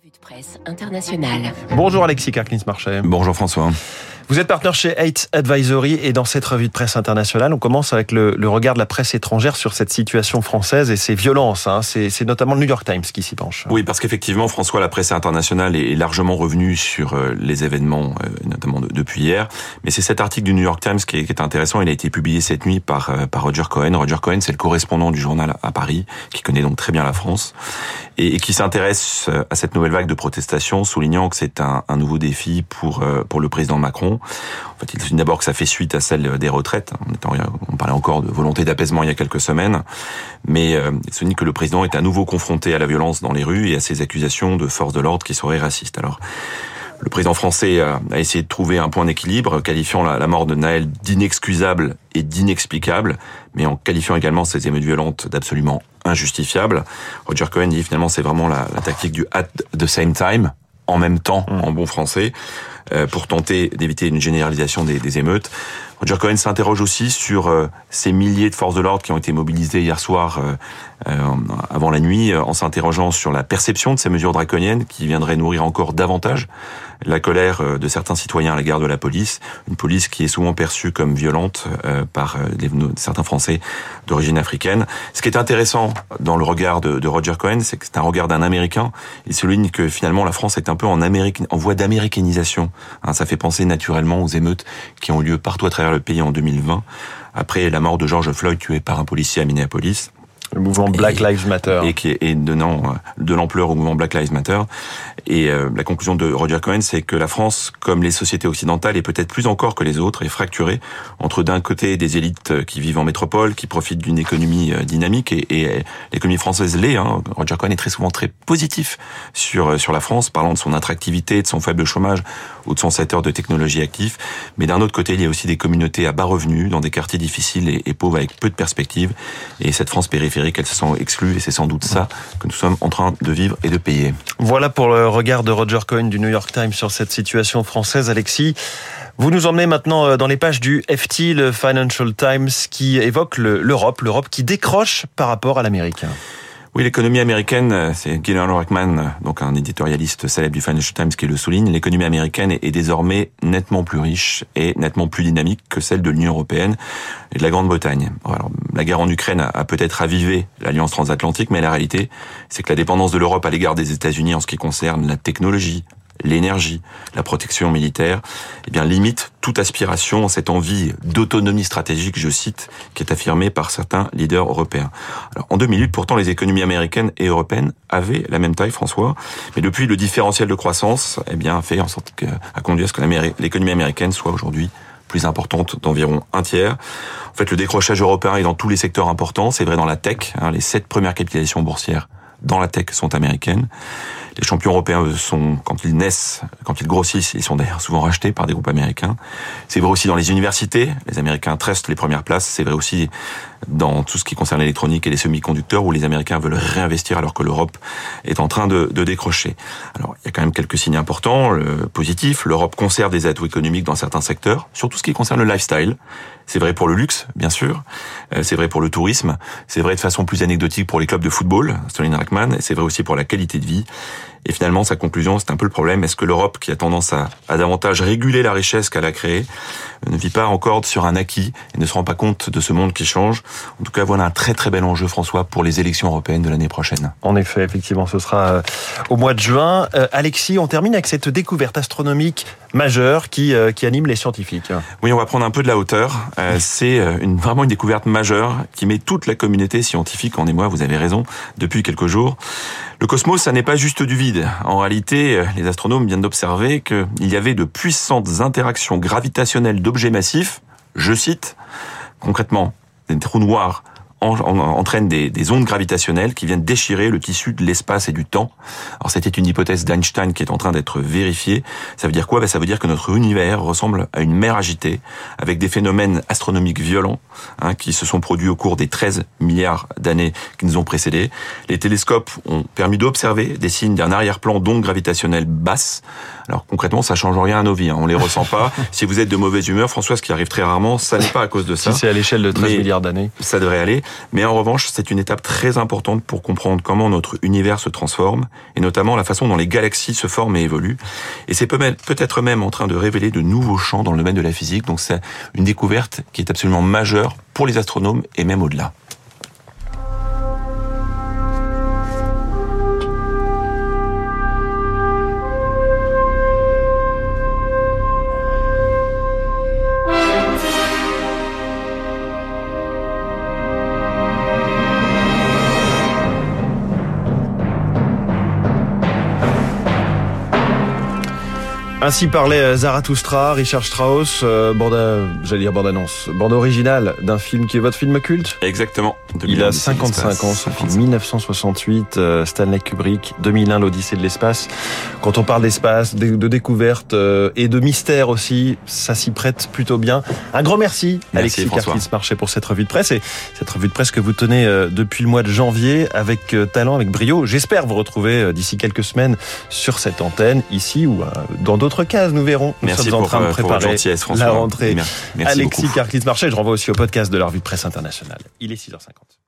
Revue de presse internationale. Bonjour Alexis Carclins-Marchais. Bonjour François. Vous êtes partenaire chez Heights Advisory et dans cette revue de presse internationale, on commence avec le, le regard de la presse étrangère sur cette situation française et ses violences. Hein. C'est notamment le New York Times qui s'y penche. Oui, parce qu'effectivement, François, la presse internationale est largement revenue sur euh, les événements, euh, notamment depuis hier. Mais c'est cet article du New York Times qui est, qui est, intéressant. Il a été publié cette nuit par, euh, par Roger Cohen. Roger Cohen, c'est le correspondant du journal à Paris, qui connaît donc très bien la France et, et qui s'intéresse à cette nouvelle vague de protestations, soulignant que c'est un, nouveau défi pour, pour le président Macron. En fait, il souligne d'abord que ça fait suite à celle des retraites. On, parlait encore de volonté d'apaisement il y a quelques semaines, mais euh, il souligne que le président est à nouveau confronté à la violence dans les rues et à ces accusations de forces de l'ordre qui seraient racistes. Alors, le président français a, essayé de trouver un point d'équilibre, qualifiant la, mort de Naël d'inexcusable et d'inexplicable, mais en qualifiant également ces émeutes violentes d'absolument Roger Cohen dit finalement c'est vraiment la, la tactique du at the same time, en même temps, mmh. en bon français, pour tenter d'éviter une généralisation des, des, émeutes. Roger Cohen s'interroge aussi sur euh, ces milliers de forces de l'ordre qui ont été mobilisées hier soir euh, avant la nuit, en s'interrogeant sur la perception de ces mesures draconiennes qui viendraient nourrir encore davantage la colère de certains citoyens à l'égard de la police, une police qui est souvent perçue comme violente par certains Français d'origine africaine. Ce qui est intéressant dans le regard de, de Roger Cohen, c'est que c'est un regard d'un Américain. Il souligne que finalement la France est un peu en, Amérique, en voie d'américanisation. Hein, ça fait penser naturellement aux émeutes qui ont lieu partout à travers le pays en 2020, après la mort de George Floyd tué par un policier à Minneapolis. Le mouvement Black Lives Matter. Et qui est donnant euh, de l'ampleur au mouvement Black Lives Matter. Et euh, la conclusion de Roger Cohen, c'est que la France, comme les sociétés occidentales, et peut-être plus encore que les autres, est fracturée entre d'un côté des élites qui vivent en métropole, qui profitent d'une économie euh, dynamique, et, et l'économie française l'est. Hein. Roger Cohen est très souvent très positif sur sur la France, parlant de son attractivité, de son faible chômage ou de son secteur de technologie actif. Mais d'un autre côté, il y a aussi des communautés à bas revenus, dans des quartiers difficiles et, et pauvres avec peu de perspectives. Et cette France périphérique qu'elles se sont exclues et c'est sans doute ça que nous sommes en train de vivre et de payer. Voilà pour le regard de Roger Cohen du New York Times sur cette situation française, Alexis. Vous nous emmenez maintenant dans les pages du FT, le Financial Times, qui évoque l'Europe, l'Europe qui décroche par rapport à l'Amérique. Oui, l'économie américaine, c'est Gillian Rockman, donc un éditorialiste célèbre du Financial Times qui le souligne, l'économie américaine est désormais nettement plus riche et nettement plus dynamique que celle de l'Union européenne et de la Grande-Bretagne. Alors, la guerre en Ukraine a peut-être ravivé l'alliance transatlantique, mais la réalité, c'est que la dépendance de l'Europe à l'égard des États-Unis en ce qui concerne la technologie, l'énergie, la protection militaire, eh bien limite toute aspiration, cette envie d'autonomie stratégique, je cite, qui est affirmée par certains leaders européens. Alors en deux minutes, pourtant, les économies américaines et européennes avaient la même taille, François, mais depuis le différentiel de croissance, eh bien fait en sorte que, à conduire à ce que l'économie américaine soit aujourd'hui plus importante d'environ un tiers. En fait, le décrochage européen est dans tous les secteurs importants. C'est vrai dans la tech. Hein, les sept premières capitalisations boursières dans la tech sont américaines. Les champions européens sont, quand ils naissent, quand ils grossissent, ils sont d'ailleurs souvent rachetés par des groupes américains. C'est vrai aussi dans les universités. Les Américains trustent les premières places. C'est vrai aussi dans tout ce qui concerne l'électronique et les semi-conducteurs où les Américains veulent réinvestir alors que l'Europe est en train de, de, décrocher. Alors, il y a quand même quelques signes importants, le positif. L'Europe conserve des atouts économiques dans certains secteurs, surtout ce qui concerne le lifestyle. C'est vrai pour le luxe, bien sûr. C'est vrai pour le tourisme. C'est vrai de façon plus anecdotique pour les clubs de football, Sterling Rackman. C'est vrai aussi pour la qualité de vie. Et finalement, sa conclusion, c'est un peu le problème. Est-ce que l'Europe, qui a tendance à, davantage réguler la richesse qu'elle a créée, ne vit pas encore sur un acquis et ne se rend pas compte de ce monde qui change? En tout cas, voilà un très très bel enjeu, François, pour les élections européennes de l'année prochaine. En effet, effectivement, ce sera au mois de juin. Euh, Alexis, on termine avec cette découverte astronomique majeure qui, euh, qui anime les scientifiques. Oui, on va prendre un peu de la hauteur. Euh, c'est une, vraiment une découverte majeure qui met toute la communauté scientifique en émoi, vous avez raison, depuis quelques jours. Le cosmos, ça n'est pas juste du vide. En réalité, les astronomes viennent d'observer qu'il y avait de puissantes interactions gravitationnelles d'objets massifs, je cite, concrètement, des trous noirs entraînent des, des, ondes gravitationnelles qui viennent déchirer le tissu de l'espace et du temps. Alors c'était une hypothèse d'Einstein qui est en train d'être vérifiée. Ça veut dire quoi? Ben, Ça veut dire que notre univers ressemble à une mer agitée avec des phénomènes astronomiques violents hein, qui se sont produits au cours des 13 milliards d'années qui nous ont précédés. Les télescopes ont permis d'observer des signes d'un arrière-plan d'ondes gravitationnelles basses. Alors concrètement, ça change rien à nos vies. Hein. On les ressent pas. si vous êtes de mauvaise humeur, François, ce qui arrive très rarement, ça n'est pas à cause de ça. Si c'est à l'échelle de 13 milliards d'années. Ça devrait aller. Mais en revanche, c'est une étape très importante pour comprendre comment notre univers se transforme, et notamment la façon dont les galaxies se forment et évoluent. Et c'est peut-être même en train de révéler de nouveaux champs dans le domaine de la physique. Donc c'est une découverte qui est absolument majeure pour les astronomes et même au-delà. Ainsi parlait euh, Zarathustra, Richard Strauss, euh, bande, j'allais dire bande annonce, bande originale d'un film qui est votre film culte? Exactement. Il a 55 ans, ce film 1968, euh, Stanley Kubrick, 2001, l'Odyssée de l'espace. Quand on parle d'espace, de, de découverte euh, et de mystère aussi, ça s'y prête plutôt bien. Un grand merci, merci Alexis Carclis-Marché pour cette revue de presse et cette revue de presse que vous tenez euh, depuis le mois de janvier avec talent, avec brio. J'espère vous retrouver d'ici quelques semaines sur cette antenne, ici ou dans d'autres cases, nous verrons. Nous merci sommes pour, en train de préparer François. la rentrée. Merci Alexis. Carclis-Marché, je renvoie aussi au podcast de la revue de presse internationale. Il est 6h50.